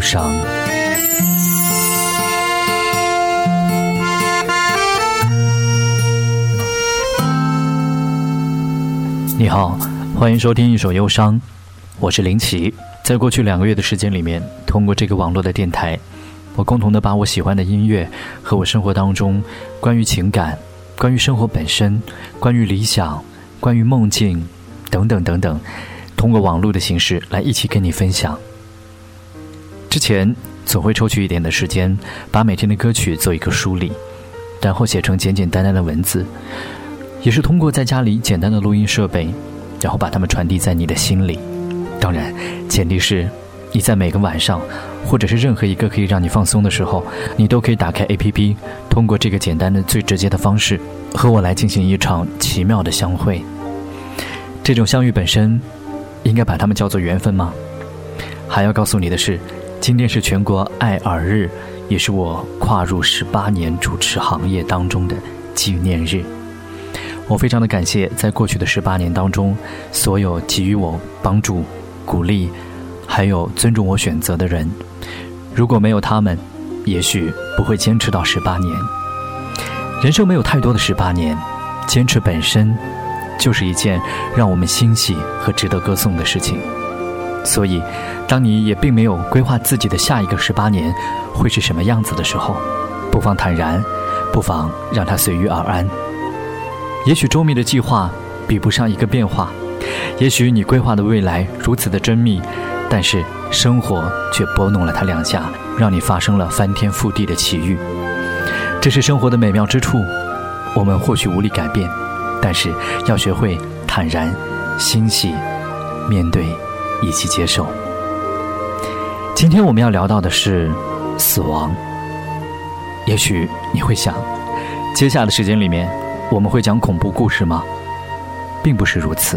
伤。你好，欢迎收听《一首忧伤》，我是林奇。在过去两个月的时间里面，通过这个网络的电台，我共同的把我喜欢的音乐和我生活当中关于情感、关于生活本身、关于理想、关于梦境等等等等，通过网络的形式来一起跟你分享。之前总会抽取一点的时间，把每天的歌曲做一个梳理，然后写成简简单单的文字。也是通过在家里简单的录音设备，然后把它们传递在你的心里。当然，前提是你在每个晚上，或者是任何一个可以让你放松的时候，你都可以打开 APP，通过这个简单的、最直接的方式，和我来进行一场奇妙的相会。这种相遇本身，应该把它们叫做缘分吗？还要告诉你的是，今天是全国爱耳日，也是我跨入十八年主持行业当中的纪念日。我非常的感谢，在过去的十八年当中，所有给予我帮助、鼓励，还有尊重我选择的人。如果没有他们，也许不会坚持到十八年。人生没有太多的十八年，坚持本身就是一件让我们欣喜和值得歌颂的事情。所以，当你也并没有规划自己的下一个十八年会是什么样子的时候，不妨坦然，不妨让它随遇而安。也许周密的计划比不上一个变化，也许你规划的未来如此的缜密，但是生活却拨弄了它两下，让你发生了翻天覆地的奇遇。这是生活的美妙之处，我们或许无力改变，但是要学会坦然、欣喜面对以及接受。今天我们要聊到的是死亡。也许你会想，接下来的时间里面。我们会讲恐怖故事吗？并不是如此，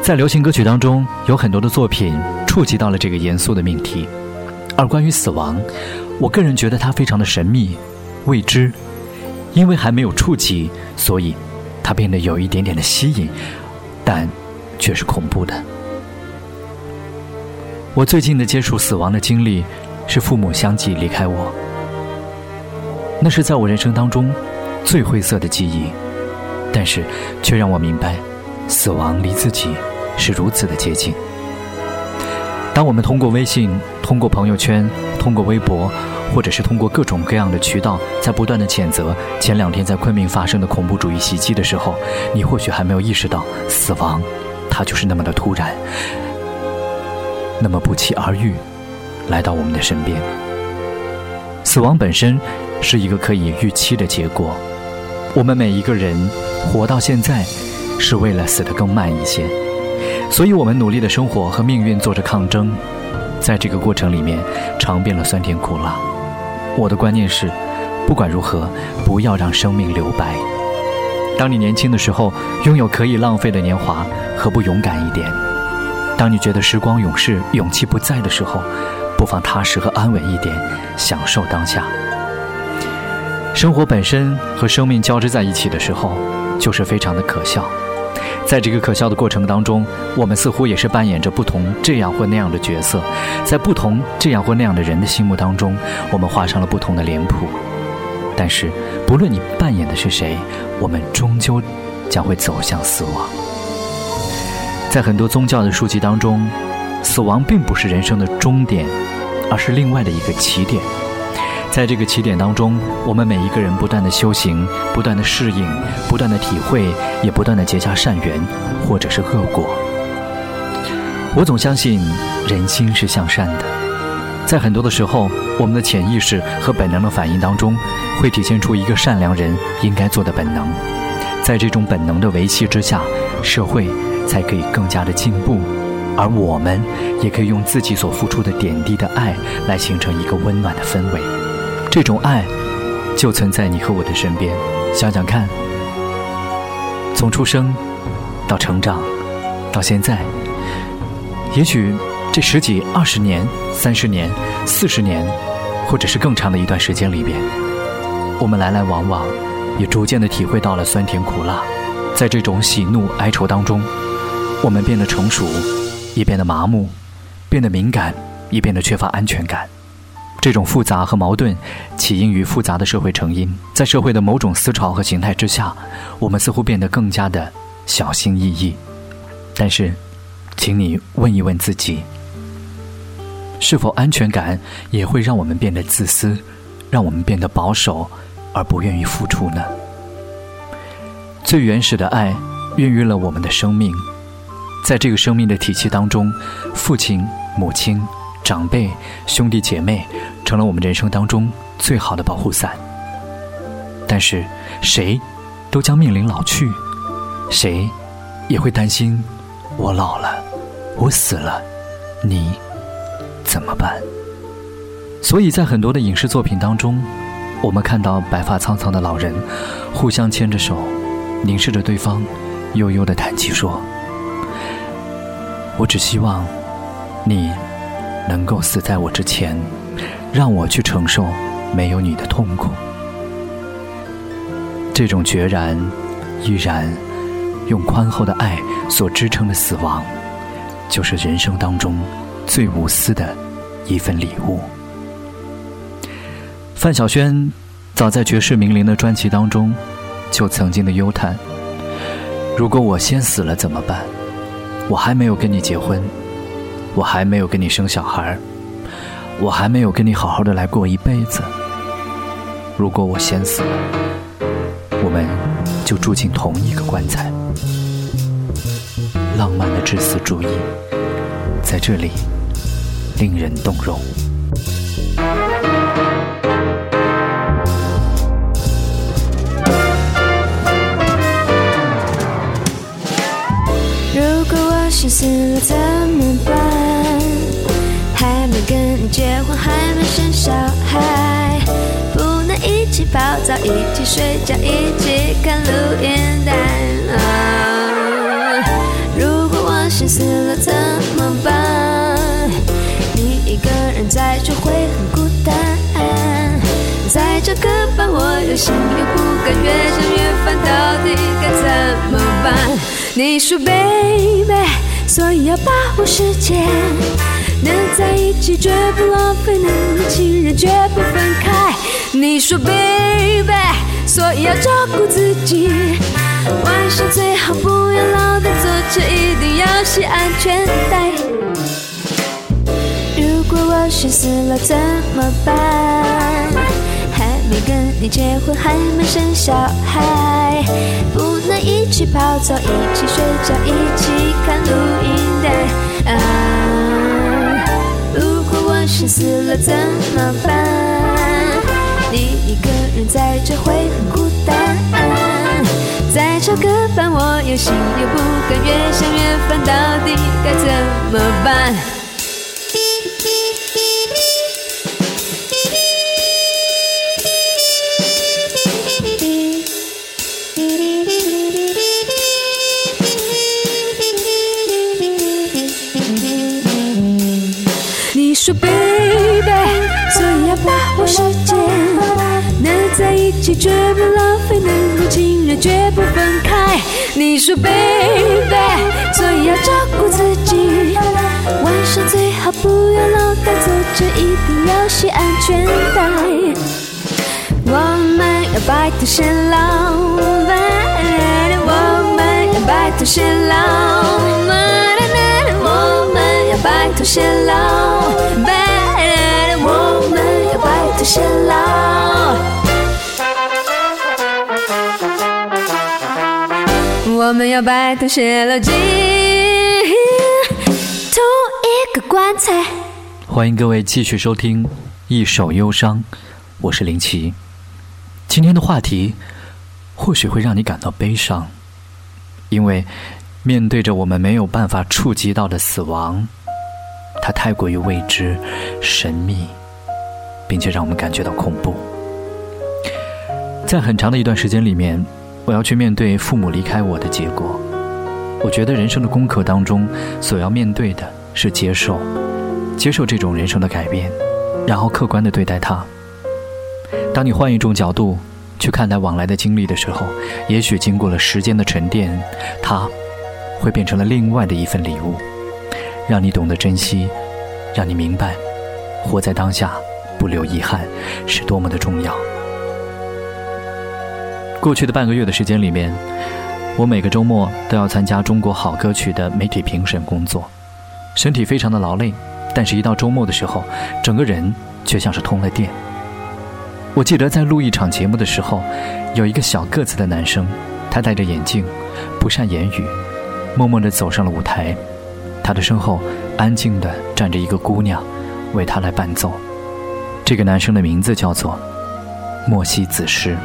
在流行歌曲当中，有很多的作品触及到了这个严肃的命题。而关于死亡，我个人觉得它非常的神秘、未知，因为还没有触及，所以它变得有一点点的吸引，但却是恐怖的。我最近的接触死亡的经历，是父母相继离开我，那是在我人生当中最灰色的记忆。但是，却让我明白，死亡离自己是如此的接近。当我们通过微信、通过朋友圈、通过微博，或者是通过各种各样的渠道，在不断的谴责前两天在昆明发生的恐怖主义袭击的时候，你或许还没有意识到，死亡，它就是那么的突然，那么不期而遇，来到我们的身边。死亡本身是一个可以预期的结果。我们每一个人活到现在，是为了死得更慢一些，所以我们努力的生活和命运做着抗争，在这个过程里面尝遍了酸甜苦辣。我的观念是，不管如何，不要让生命留白。当你年轻的时候，拥有可以浪费的年华，何不勇敢一点？当你觉得时光永逝，勇气不在的时候，不妨踏实和安稳一点，享受当下。生活本身和生命交织在一起的时候，就是非常的可笑。在这个可笑的过程当中，我们似乎也是扮演着不同这样或那样的角色，在不同这样或那样的人的心目当中，我们画上了不同的脸谱。但是，不论你扮演的是谁，我们终究将会走向死亡。在很多宗教的书籍当中，死亡并不是人生的终点，而是另外的一个起点。在这个起点当中，我们每一个人不断的修行，不断的适应，不断的体会，也不断的结下善缘，或者是恶果。我总相信人心是向善的，在很多的时候，我们的潜意识和本能的反应当中，会体现出一个善良人应该做的本能。在这种本能的维系之下，社会才可以更加的进步，而我们也可以用自己所付出的点滴的爱，来形成一个温暖的氛围。这种爱，就存在你和我的身边。想想看，从出生到成长，到现在，也许这十几、二十年、三十年、四十年，或者是更长的一段时间里边，我们来来往往，也逐渐的体会到了酸甜苦辣。在这种喜怒哀愁当中，我们变得成熟，也变得麻木，变得敏感，也变得缺乏安全感。这种复杂和矛盾，起因于复杂的社会成因。在社会的某种思潮和形态之下，我们似乎变得更加的小心翼翼。但是，请你问一问自己：是否安全感也会让我们变得自私，让我们变得保守，而不愿意付出呢？最原始的爱，孕育了我们的生命。在这个生命的体系当中，父亲、母亲、长辈、兄弟姐妹，成了我们人生当中最好的保护伞。但是，谁都将面临老去，谁也会担心：我老了，我死了，你怎么办？所以在很多的影视作品当中，我们看到白发苍苍的老人，互相牵着手。凝视着对方，悠悠的叹气说：“我只希望你能够死在我之前，让我去承受没有你的痛苦。”这种决然、毅然，用宽厚的爱所支撑的死亡，就是人生当中最无私的一份礼物。范晓萱早在绝世名伶的专辑当中。就曾经的忧叹：如果我先死了怎么办？我还没有跟你结婚，我还没有跟你生小孩，我还没有跟你好好的来过一辈子。如果我先死了，我们就住进同一个棺材。浪漫的至死主义，在这里令人动容。心死了怎么办？还没跟你结婚，还没生小孩，不能一起泡澡，一起睡觉，一起看录音带。如果我心死了怎么办？你一个人在就会很孤单，在这个班我又心又不甘，越想越烦，到底该怎么办？你说，baby。所以要把握时间，能在一起绝不浪费，能有情人绝不分开。你说，baby，所以要照顾自己，晚上最好不要老在坐车，一定要系安全带。如果我先死了怎么办？还没跟你结婚，还没生小孩，泡澡，一起睡觉，一起看录音带。啊，如果我先死了怎么办？你一个人在这会很孤单。再找个伴，我又心又不甘，越想越烦，到底该怎么办？起绝不浪费，能够情人绝不分开。你说，baby，所以要照顾自己，晚上最好不要老在坐着，一定要系安全带。我们要白头偕老，我们要白头偕老。我们要白头偕老，baby，我们要白头偕老。我们要白头偕老，进同一个棺材。欢迎各位继续收听《一首忧伤》，我是林奇。今天的话题或许会让你感到悲伤，因为面对着我们没有办法触及到的死亡。它太过于未知、神秘，并且让我们感觉到恐怖。在很长的一段时间里面，我要去面对父母离开我的结果。我觉得人生的功课当中，所要面对的是接受，接受这种人生的改变，然后客观的对待它。当你换一种角度去看待往来的经历的时候，也许经过了时间的沉淀，它会变成了另外的一份礼物，让你懂得珍惜，让你明白，活在当下，不留遗憾，是多么的重要。过去的半个月的时间里面，我每个周末都要参加中国好歌曲的媒体评审工作，身体非常的劳累，但是一到周末的时候，整个人却像是通了电。我记得在录一场节目的时候，有一个小个子的男生，他戴着眼镜，不善言语，默默地走上了舞台。他的身后安静地站着一个姑娘，为他来伴奏。这个男生的名字叫做莫西子诗。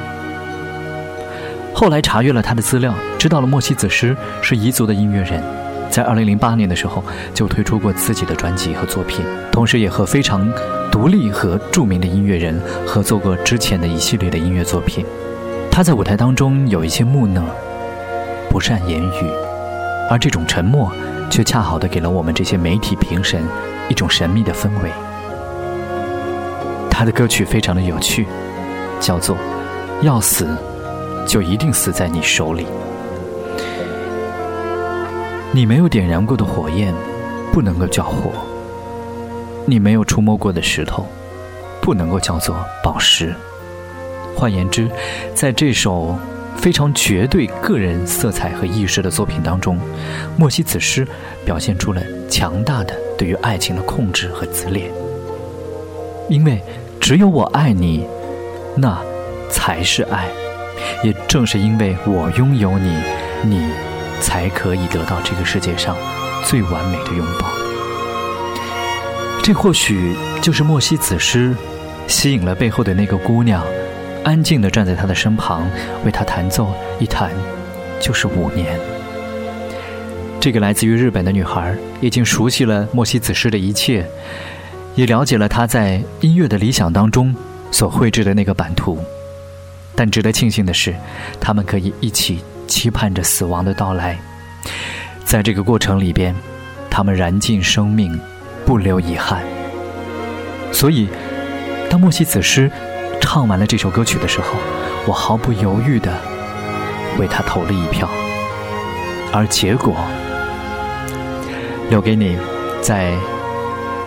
后来查阅了他的资料，知道了莫西子诗是彝族的音乐人。在二零零八年的时候，就推出过自己的专辑和作品，同时也和非常独立和著名的音乐人合作过之前的一系列的音乐作品。他在舞台当中有一些木讷，不善言语，而这种沉默，却恰好的给了我们这些媒体评审一种神秘的氛围。他的歌曲非常的有趣，叫做《要死就一定死在你手里》。你没有点燃过的火焰，不能够叫火；你没有触摸过的石头，不能够叫做宝石。换言之，在这首非常绝对个人色彩和意识的作品当中，莫西子诗表现出了强大的对于爱情的控制和自恋。因为只有我爱你，那才是爱；也正是因为我拥有你，你。才可以得到这个世界上最完美的拥抱。这或许就是莫西子诗吸引了背后的那个姑娘，安静地站在他的身旁，为他弹奏，一弹就是五年。这个来自于日本的女孩已经熟悉了莫西子诗的一切，也了解了他在音乐的理想当中所绘制的那个版图。但值得庆幸的是，他们可以一起。期盼着死亡的到来，在这个过程里边，他们燃尽生命，不留遗憾。所以，当莫西子诗唱完了这首歌曲的时候，我毫不犹豫地为他投了一票。而结果，留给你在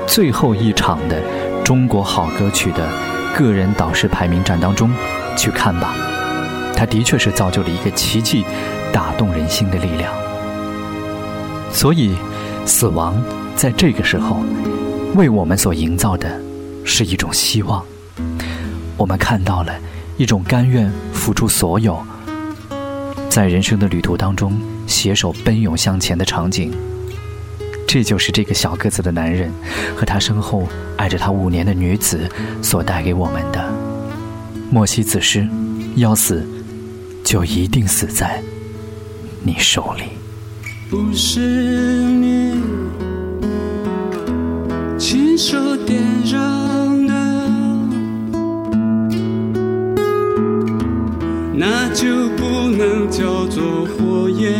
最后一场的中国好歌曲的个人导师排名战当中去看吧。它的确是造就了一个奇迹，打动人心的力量。所以，死亡在这个时候为我们所营造的是一种希望。我们看到了一种甘愿付出所有，在人生的旅途当中携手奔涌向前的场景。这就是这个小个子的男人和他身后爱着他五年的女子所带给我们的。莫西子诗，要死。就一定死在你手里。不是你亲手点燃的，那就不能叫做火焰。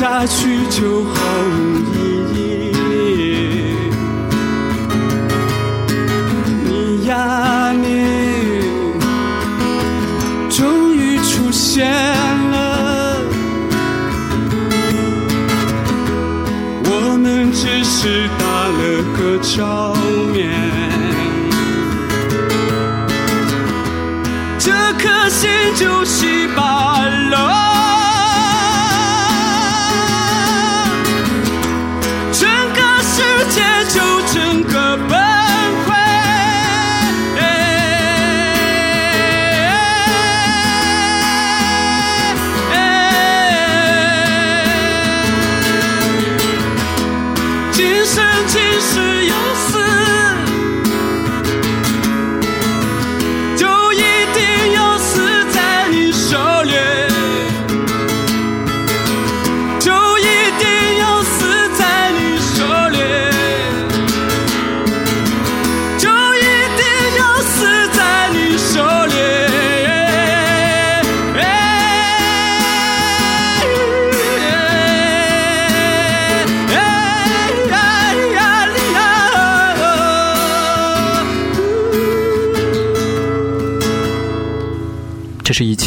下去就毫无意义，你呀你终于出现了，我们只是打了个招呼。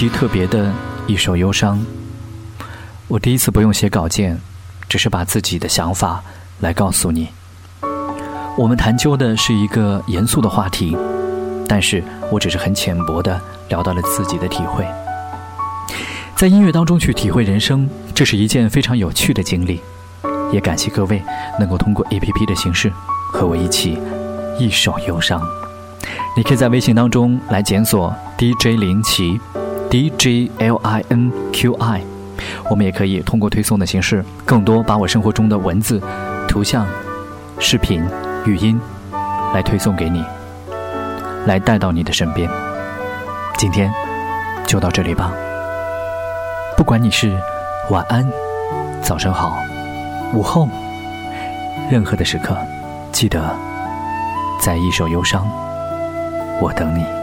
特别的一首忧伤。我第一次不用写稿件，只是把自己的想法来告诉你。我们谈究的是一个严肃的话题，但是我只是很浅薄的聊到了自己的体会。在音乐当中去体会人生，这是一件非常有趣的经历。也感谢各位能够通过 APP 的形式和我一起一首忧伤。你可以在微信当中来检索 DJ 林奇，D J L I N Q I。我们也可以通过推送的形式，更多把我生活中的文字、图像、视频、语音来推送给你，来带到你的身边。今天就到这里吧。不管你是晚安、早上好、午后，任何的时刻，记得在一首忧伤。我等你。